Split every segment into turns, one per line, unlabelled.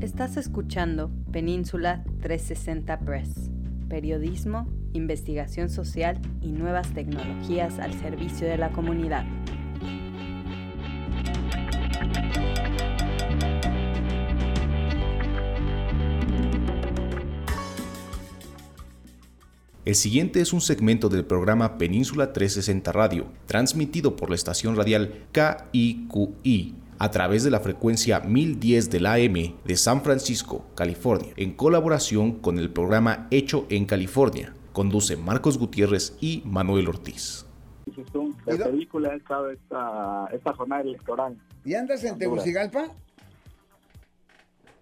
Estás escuchando Península 360 Press, periodismo, investigación social y nuevas tecnologías al servicio de la comunidad.
El siguiente es un segmento del programa Península 360 Radio, transmitido por la estación radial KIQI a través de la frecuencia 1010 del AM de San Francisco, California, en colaboración con el programa Hecho en California. Conduce Marcos Gutiérrez y Manuel Ortiz.
La película esta, esta jornada electoral.
¿Y andas en Tegucigalpa?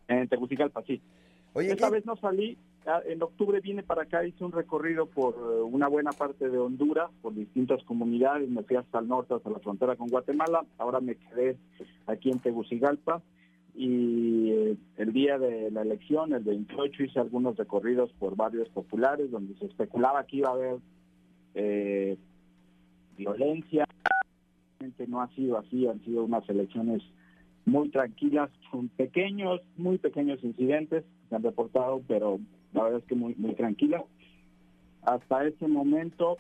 En Tegucigalpa, sí. Oye, esta vez no salí, en octubre vine para acá, hice un recorrido por eh, una buena parte de Honduras, por distintas comunidades, me fui hasta el norte, hasta la frontera con Guatemala, ahora me quedé aquí en Tegucigalpa y eh, el día de la elección, el 28, hice algunos recorridos por barrios populares donde se especulaba que iba a haber eh, violencia. No ha sido así, han sido unas elecciones muy tranquilas, con pequeños, muy pequeños incidentes que han reportado, pero la verdad es que muy, tranquila. Hasta ese momento,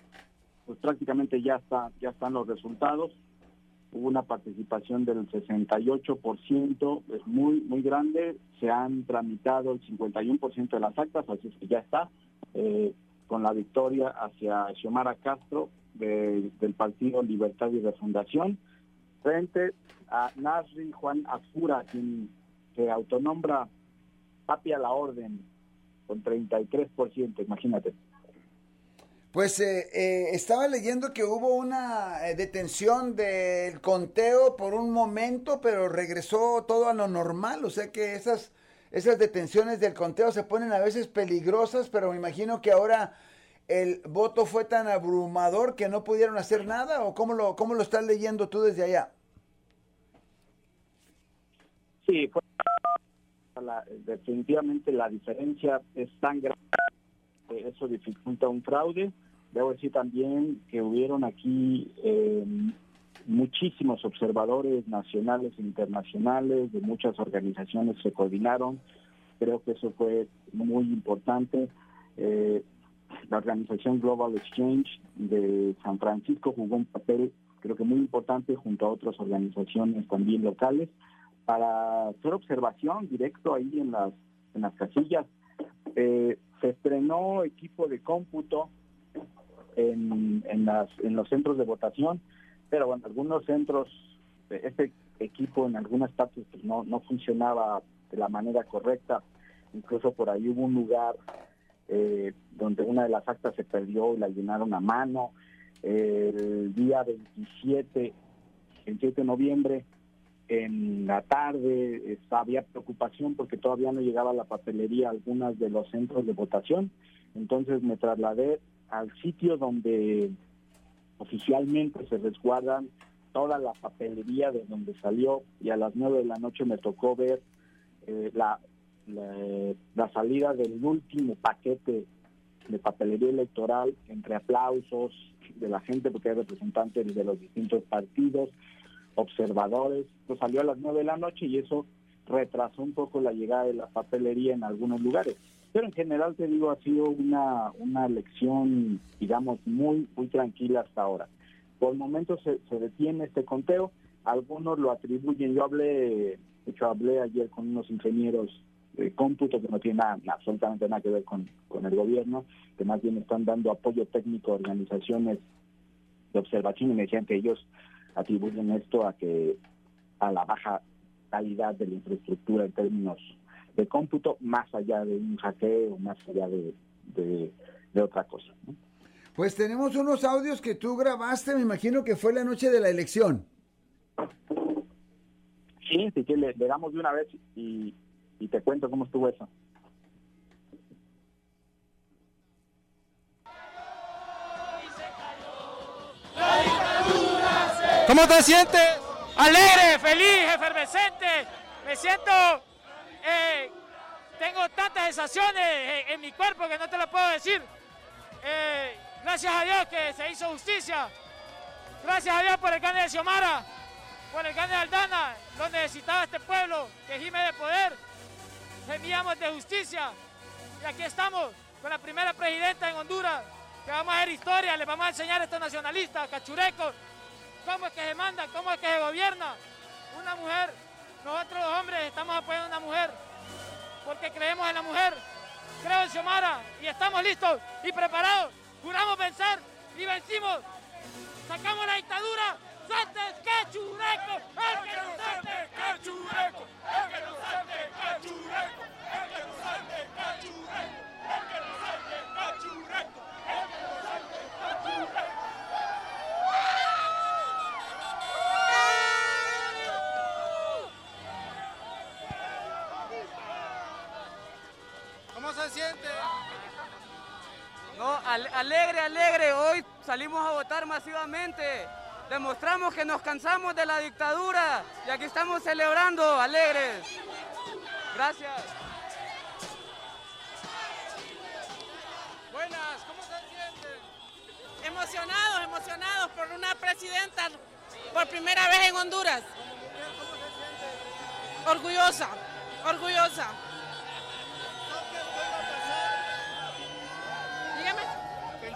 pues prácticamente ya, está, ya están los resultados. Hubo una participación del 68%, es muy, muy grande. Se han tramitado el 51% de las actas, así es que ya está. Eh, con la victoria hacia Xiomara Castro del Partido Libertad y Refundación, frente a Nasri Juan Azura, quien se autonombra papi a la orden con 33%, imagínate.
Pues eh, eh, estaba leyendo que hubo una eh, detención del conteo por un momento, pero regresó todo a lo normal, o sea que esas, esas detenciones del conteo se ponen a veces peligrosas, pero me imagino que ahora el voto fue tan abrumador que no pudieron hacer nada, o cómo lo, cómo lo estás leyendo tú desde allá.
Sí, fue definitivamente la diferencia es tan grande que eso dificulta un fraude. Debo decir también que hubieron aquí eh, muchísimos observadores nacionales e internacionales, de muchas organizaciones se coordinaron. Creo que eso fue muy importante. Eh, la organización Global Exchange de San Francisco jugó un papel creo que muy importante junto a otras organizaciones también locales para hacer observación directo ahí en las, en las casillas. Eh, se estrenó equipo de cómputo en, en, las, en los centros de votación, pero en algunos centros, este equipo en algunas partes pues, no, no funcionaba de la manera correcta. Incluso por ahí hubo un lugar eh, donde una de las actas se perdió y la llenaron a mano. el día 27, 27 de noviembre, en la tarde había preocupación porque todavía no llegaba la papelería a algunas de los centros de votación. Entonces me trasladé al sitio donde oficialmente se resguardan toda la papelería de donde salió y a las nueve de la noche me tocó ver eh, la, la, salida del último paquete de papelería electoral entre aplausos de la gente porque hay representantes de los distintos partidos, observadores, pues salió a las nueve de la noche y eso retrasó un poco la llegada de la papelería en algunos lugares. Pero en general te digo, ha sido una, una elección, digamos, muy, muy tranquila hasta ahora. Por el momento se, se detiene este conteo, algunos lo atribuyen, yo hablé, de hecho hablé ayer con unos ingenieros de cómputo que no tienen nada, absolutamente nada que ver con, con el gobierno, que más bien están dando apoyo técnico a organizaciones de observación y me decían que ellos atribuyen esto a que a la baja calidad de la infraestructura en términos de cómputo, más allá de un hackeo, más allá de, de, otra cosa.
Pues tenemos unos audios que tú grabaste, me imagino que fue la noche de la elección.
Sí, sí que le, damos de una vez y, y te cuento cómo estuvo eso.
¿Cómo te sientes? Alegre, feliz, efervescente. Me siento, eh, tengo tantas sensaciones en, mi cuerpo que no te lo puedo decir. Eh, gracias a Dios que se hizo justicia. Gracias a Dios por el gane de Xiomara, por el gane de Aldana. Lo necesitaba este pueblo que gime de poder. gemíamos de justicia. Y aquí estamos con la primera presidenta en Honduras, que vamos a hacer historia, les vamos a enseñar a estos nacionalistas, cachurecos, cómo es que se manda, cómo es que se gobierna. Una mujer, nosotros los hombres estamos apoyando a una mujer, porque creemos en la mujer, creo en Xiomara, y estamos listos y preparados. Juramos vencer y vencimos. Sacamos la dictadura. ¡Santes cachureco! ¡El que no cachureco!
Alegre, alegre. Hoy salimos a votar masivamente. Demostramos que nos cansamos de la dictadura y aquí estamos celebrando alegres. Gracias.
Buenas, ¿cómo se sienten?
Emocionados, emocionados por una presidenta por primera vez en Honduras.
¿Cómo se siente?
Orgullosa, orgullosa.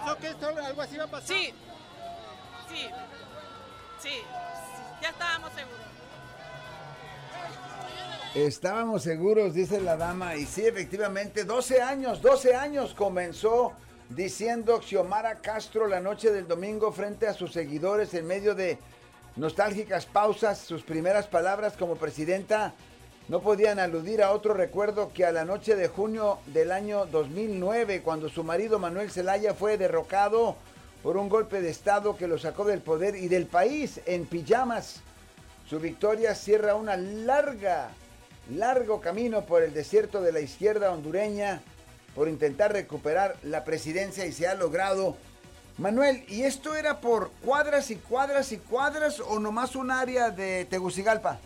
¿Pensó que esto algo así iba a pasar?
Sí, sí, sí, ya estábamos seguros.
Estábamos seguros, dice la dama, y sí, efectivamente, 12 años, 12 años comenzó diciendo Xiomara Castro la noche del domingo frente a sus seguidores en medio de nostálgicas pausas, sus primeras palabras como presidenta no podían aludir a otro recuerdo que a la noche de junio del año 2009, cuando su marido Manuel Zelaya fue derrocado por un golpe de Estado que lo sacó del poder y del país en pijamas. Su victoria cierra una larga, largo camino por el desierto de la izquierda hondureña por intentar recuperar la presidencia y se ha logrado. Manuel, ¿y esto era por cuadras y cuadras y cuadras o nomás un área de Tegucigalpa?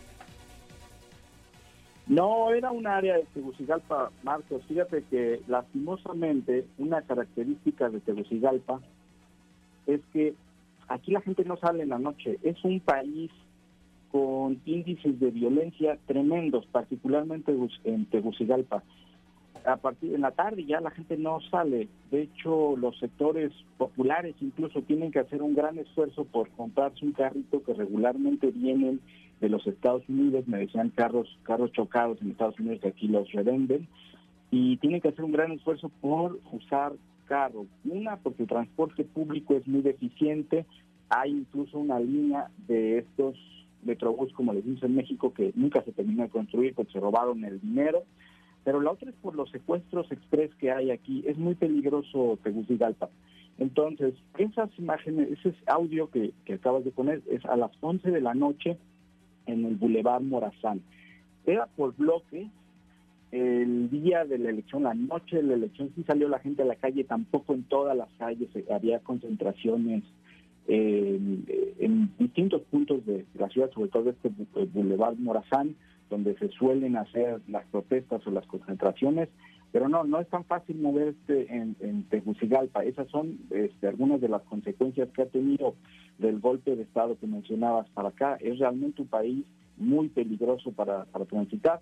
No, era un área de Tegucigalpa, Marcos. Fíjate que lastimosamente una característica de Tegucigalpa es que aquí la gente no sale en la noche. Es un país con índices de violencia tremendos, particularmente en Tegucigalpa. A partir de la tarde ya la gente no sale. De hecho, los sectores populares incluso tienen que hacer un gran esfuerzo por comprarse un carrito que regularmente vienen de los Estados Unidos, me decían carros, carros chocados en Estados Unidos que aquí los revenden, y tienen que hacer un gran esfuerzo por usar carro. Una, porque el transporte público es muy deficiente, hay incluso una línea de estos metrobús, como les dice en México, que nunca se terminó de construir porque se robaron el dinero, pero la otra es por los secuestros express que hay aquí. Es muy peligroso Tegucigalpa. Entonces, esas imágenes, ese audio que, que acabas de poner es a las 11 de la noche en el Boulevard Morazán. Era por bloque, el día de la elección, la noche de la elección, sí salió la gente a la calle, tampoco en todas las calles había concentraciones eh, en distintos puntos de la ciudad, sobre todo este Boulevard Morazán, donde se suelen hacer las protestas o las concentraciones, pero no, no es tan fácil moverse en, en Tegucigalpa. Esas son este, algunas de las consecuencias que ha tenido del golpe de Estado que mencionabas para acá. Es realmente un país muy peligroso para, para transitar.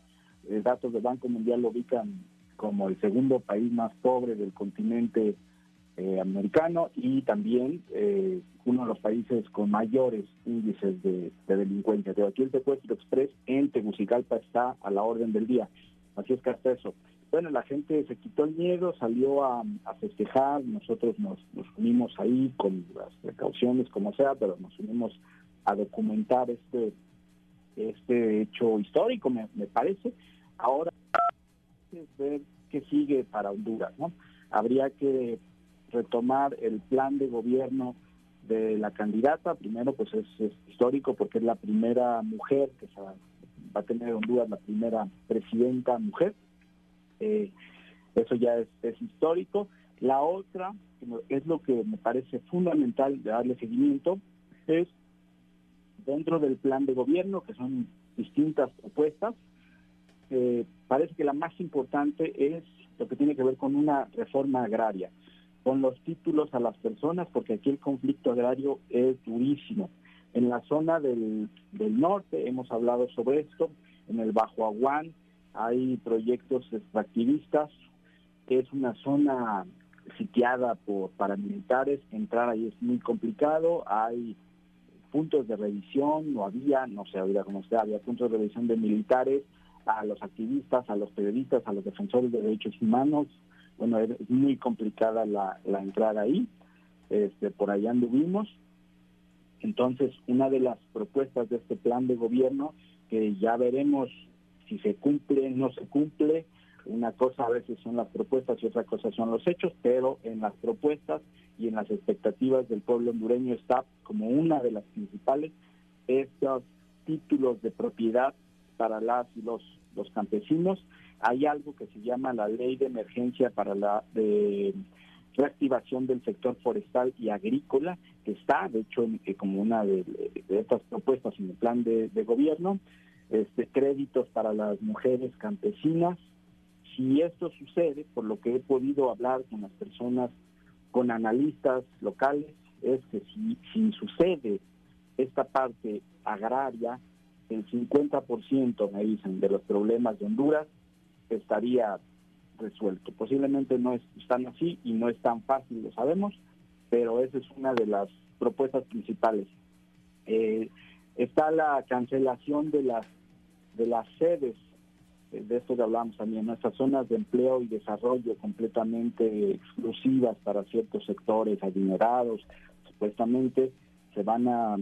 Eh, datos del Banco Mundial lo ubican como el segundo país más pobre del continente eh, americano y también eh, uno de los países con mayores índices de, delincuencia. Pero aquí el secuestro express en Tegucigalpa está a la orden del día. Así es que hasta eso. Bueno, la gente se quitó el miedo, salió a, festejar, nosotros nos, unimos ahí con las precauciones como sea, pero nos unimos a documentar este este hecho histórico, me, parece. Ahora es ver qué sigue para Honduras, ¿no? Habría que retomar el plan de gobierno de la candidata. Primero, pues es, histórico porque es la primera mujer que va a tener Honduras, la primera presidenta mujer. Eh, eso ya es, histórico. La otra, que es lo que me parece fundamental de darle seguimiento, es dentro del plan de gobierno, que son distintas propuestas, eh, parece que la más importante es lo que tiene que ver con una reforma agraria, con los títulos a las personas, porque aquí el conflicto agrario es durísimo. En la zona del, del norte hemos hablado sobre esto, en el Bajo Aguán, hay proyectos extractivistas, que es una zona sitiada por paramilitares, entrar ahí es muy complicado, hay puntos de revisión, no había, no sé ahorita cómo sea, había puntos de revisión de militares, a los activistas, a los periodistas, a los defensores de derechos humanos, bueno, es muy complicada la, la entrada ahí, este, por allá anduvimos, entonces una de las propuestas de este plan de gobierno, que ya veremos si se cumple, no se cumple, una cosa a veces son las propuestas y otra cosa son los hechos, pero en las propuestas y en las expectativas del pueblo hondureño está como una de las principales estos títulos de propiedad para las y los, los campesinos. Hay algo que se llama la ley de emergencia para la de reactivación del sector forestal y agrícola, que está, de hecho, eh, como una de, estas propuestas en el plan de, de gobierno, este, créditos para las mujeres campesinas, si esto sucede, por lo que he podido hablar con las personas, con analistas locales, es que si, si sucede esta parte agraria, el 50% me dicen de los problemas de Honduras estaría resuelto. Posiblemente no es tan así y no es tan fácil, lo sabemos, pero esa es una de las propuestas principales. Eh, está la cancelación de las de las sedes de esto que hablamos también, nuestras zonas de empleo y desarrollo completamente exclusivas para ciertos sectores adinerados, supuestamente se van a,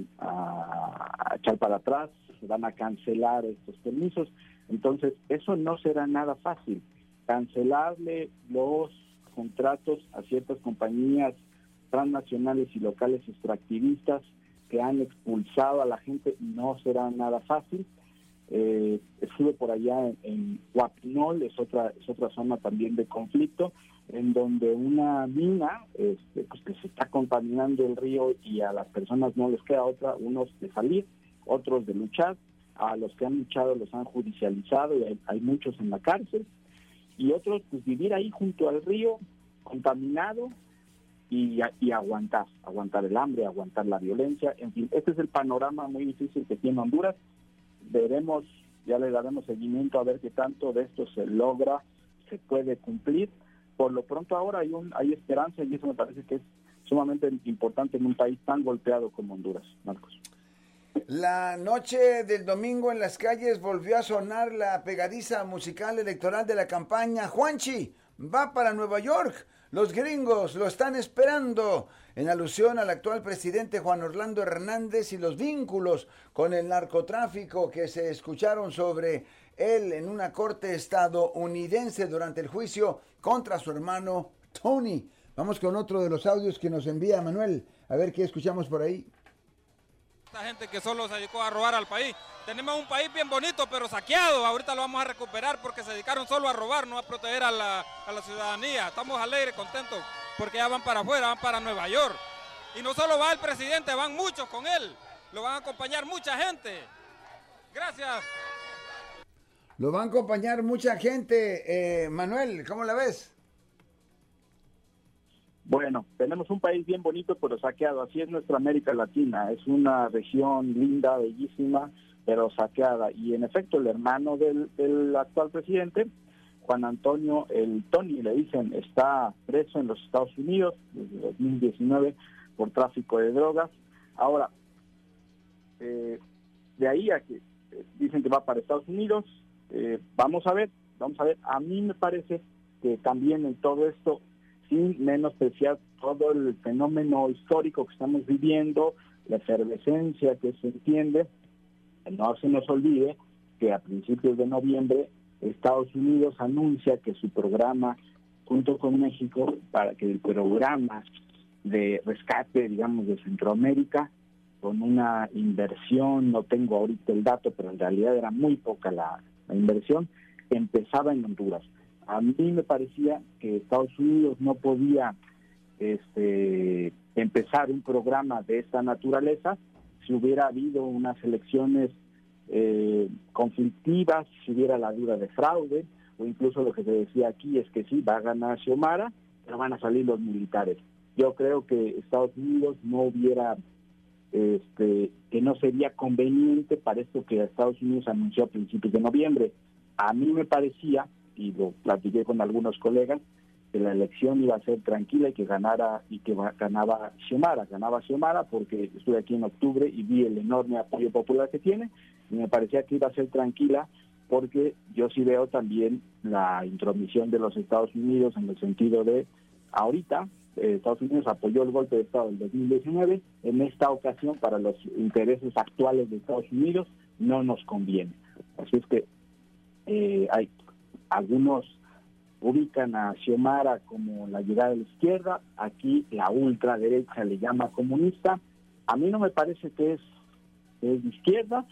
echar para atrás, se van a cancelar estos permisos. Entonces, eso no será nada fácil. Cancelarle los contratos a ciertas compañías transnacionales y locales extractivistas que han expulsado a la gente no será nada fácil eh, estuve por allá en, en es otra, es otra zona también de conflicto, en donde una mina, este, pues que se está contaminando el río y a las personas no les queda otra, unos de salir, otros de luchar, a los que han luchado los han judicializado y hay, muchos en la cárcel, y otros pues vivir ahí junto al río, contaminado, y, aguantar, aguantar el hambre, aguantar la violencia, en fin, este es el panorama muy difícil que tiene Honduras veremos, ya le daremos seguimiento a ver qué tanto de esto se logra, se puede cumplir. Por lo pronto ahora hay, un, hay esperanza y eso me parece que es sumamente importante en un país tan golpeado como Honduras, Marcos.
La noche del domingo en las calles volvió a sonar la pegadiza musical electoral de la campaña. Juanchi va para Nueva York. Los gringos lo están esperando en alusión al actual presidente Juan Orlando Hernández y los vínculos con el narcotráfico que se escucharon sobre él en una corte estadounidense durante el juicio contra su hermano Tony. Vamos con otro de los audios que nos envía Manuel. A ver qué escuchamos por ahí.
Esta gente que solo se dedicó a robar al país. Tenemos un país bien bonito, pero saqueado. Ahorita lo vamos a recuperar porque se dedicaron solo a robar, no a proteger a la, a la ciudadanía. Estamos alegres, contentos, porque ya van para afuera, van para Nueva York. Y no solo va el presidente, van muchos con él. Lo van a acompañar mucha gente. Gracias.
Lo van a acompañar mucha gente. Eh, Manuel, ¿cómo la ves?
Bueno, tenemos un país bien bonito, pero saqueado. Así es nuestra América Latina. Es una región linda, bellísima, pero saqueada. Y en efecto, el hermano del, actual presidente, Juan Antonio, el Tony, le dicen, está preso en los Estados Unidos desde 2019 por tráfico de drogas. Ahora, eh, de ahí a que eh, dicen que va para Estados Unidos, eh, vamos a ver, vamos a ver. A mí me parece que también en todo esto sin menospreciar todo el fenómeno histórico que estamos viviendo, la efervescencia que se entiende. No se nos olvide que a principios de noviembre Estados Unidos anuncia que su programa, junto con México, para que el programa de rescate, digamos, de Centroamérica, con una inversión, no tengo ahorita el dato, pero en realidad era muy poca la inversión, empezaba en Honduras a mí me parecía que Estados Unidos no podía este, empezar un programa de esta naturaleza si hubiera habido unas elecciones eh, conflictivas, si hubiera la duda de fraude, o incluso lo que se decía aquí es que sí, va a ganar Xiomara, pero van a salir los militares. Yo creo que Estados Unidos no hubiera, este, que no sería conveniente para esto que Estados Unidos anunció a principios de noviembre, a mí me parecía, y lo platiqué con algunos colegas, que la elección iba a ser tranquila y que ganara y que ganaba Xiomara, ganaba Xiomara porque estuve aquí en octubre y vi el enorme apoyo popular que tiene y me parecía que iba a ser tranquila porque yo sí veo también la intromisión de los Estados Unidos en el sentido de ahorita eh, Estados Unidos apoyó el golpe de Estado del 2019, en esta ocasión para los intereses actuales de Estados Unidos no nos conviene. Así es que eh, hay algunos ubican a Xiomara como la llegada de la izquierda, aquí la ultraderecha le llama comunista. A mí no me parece que es, es de izquierda,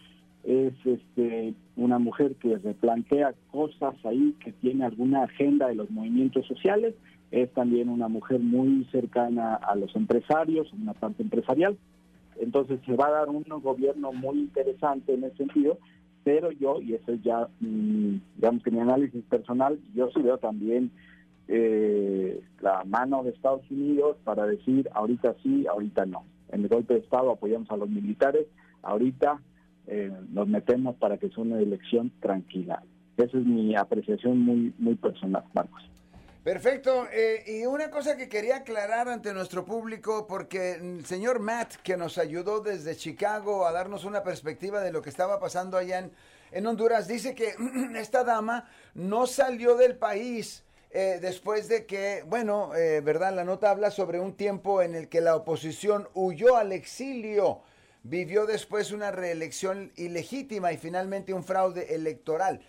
es este, una mujer que replantea cosas ahí, que tiene alguna agenda de los movimientos sociales, es también una mujer muy cercana a los empresarios, una parte empresarial. Entonces se va a dar un gobierno muy interesante en ese sentido, pero yo, y eso es ya, mm, digamos que mi análisis personal, yo sí veo también eh, la mano de Estados Unidos para decir ahorita sí, ahorita no. En el golpe de Estado apoyamos a los militares, ahorita eh, nos metemos para que sea una elección tranquila. Esa es mi apreciación muy, muy personal, Marcos.
Perfecto. Eh, y una cosa que quería aclarar ante nuestro público, porque el señor Matt, que nos ayudó desde Chicago a darnos una perspectiva de lo que estaba pasando allá en, en Honduras, dice que esta dama no salió del país. Eh, después de que, bueno, ¿verdad? La nota habla sobre un tiempo en el que la oposición huyó al exilio vivió después una reelección ilegítima y finalmente un fraude electoral.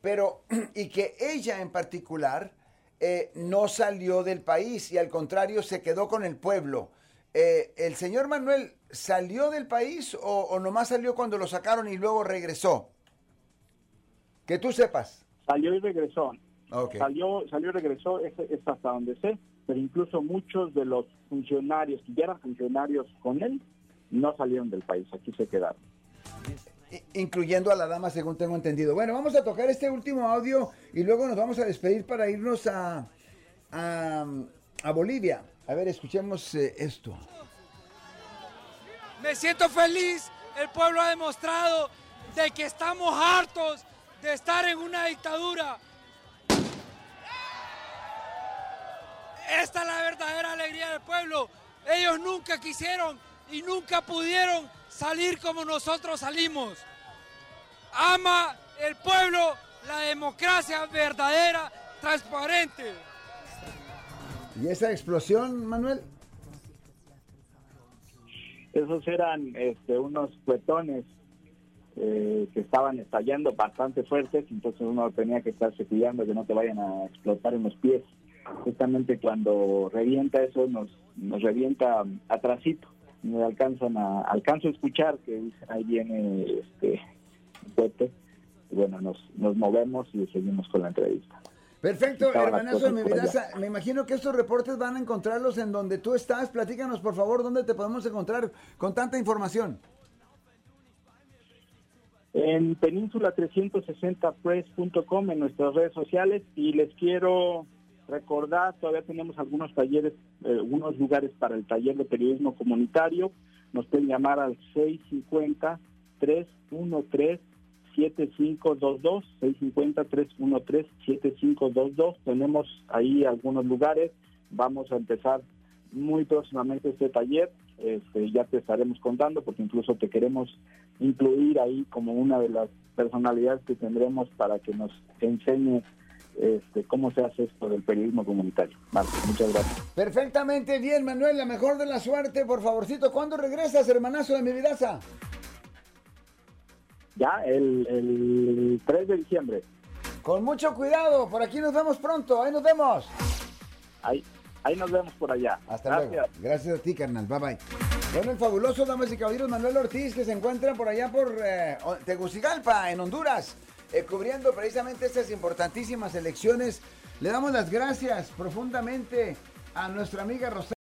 Pero, y que ella en particular eh, no salió del país y al contrario se quedó con el pueblo. Eh, ¿El señor Manuel salió del país o, nomás salió cuando lo sacaron y luego regresó? Que tú sepas.
Salió y regresó. Salió, salió y regresó, es, es hasta donde sé, pero incluso muchos de los funcionarios que ya eran funcionarios con él no salieron del país, aquí se quedaron.
Incluyendo a la dama, según tengo entendido. Bueno, vamos a tocar este último audio y luego nos vamos a despedir para irnos a, a, Bolivia. A ver, escuchemos eh, esto.
Me siento feliz, el pueblo ha demostrado de que estamos hartos de estar en una dictadura. Esta es la verdadera alegría del pueblo. Ellos nunca quisieron y nunca pudieron salir como nosotros salimos. Ama el pueblo la democracia verdadera, transparente.
¿Y esa explosión, Manuel?
Esos eran este, unos cuetones eh, que estaban estallando bastante fuertes, entonces uno tenía que estarse cuidando que no te vayan a explotar en los pies. Justamente cuando revienta eso, nos, nos revienta atrasito me alcanzan a, alcanzo a escuchar que ahí viene este fuerte. Y bueno, nos, nos movemos y seguimos con la entrevista.
Perfecto, hermanazo de mi vida. Me imagino que estos reportes van a encontrarlos en donde tú estás. Platícanos, por favor, dónde te podemos encontrar con tanta información.
En península360press.com, en nuestras redes sociales. Y les quiero recordar, todavía tenemos algunos talleres, eh, algunos lugares para el taller de periodismo comunitario. Nos pueden llamar al 650-313-7522, 650-313-7522. Tenemos ahí algunos lugares. Vamos a empezar muy próximamente este taller. Este, ya te estaremos contando porque incluso te queremos incluir ahí como una de las personalidades que tendremos para que nos enseñe este, cómo se hace esto del periodismo comunitario. muchas gracias.
Perfectamente bien, Manuel, la mejor de la suerte, por favorcito. ¿Cuándo regresas, hermanazo de mi vidaza?
Ya, el, el 3 de diciembre.
Con mucho cuidado, por aquí nos vemos pronto, ahí nos vemos.
Ahí, ahí nos vemos por allá.
Hasta luego. Gracias a ti, carnal. Bye bye. Bueno, el fabuloso, damas y caballeros, Manuel Ortiz, que se encuentra por allá por eh, Tegucigalpa, en Honduras. Eh, cubriendo precisamente estas importantísimas elecciones. Le damos las gracias profundamente a nuestra amiga Rosario.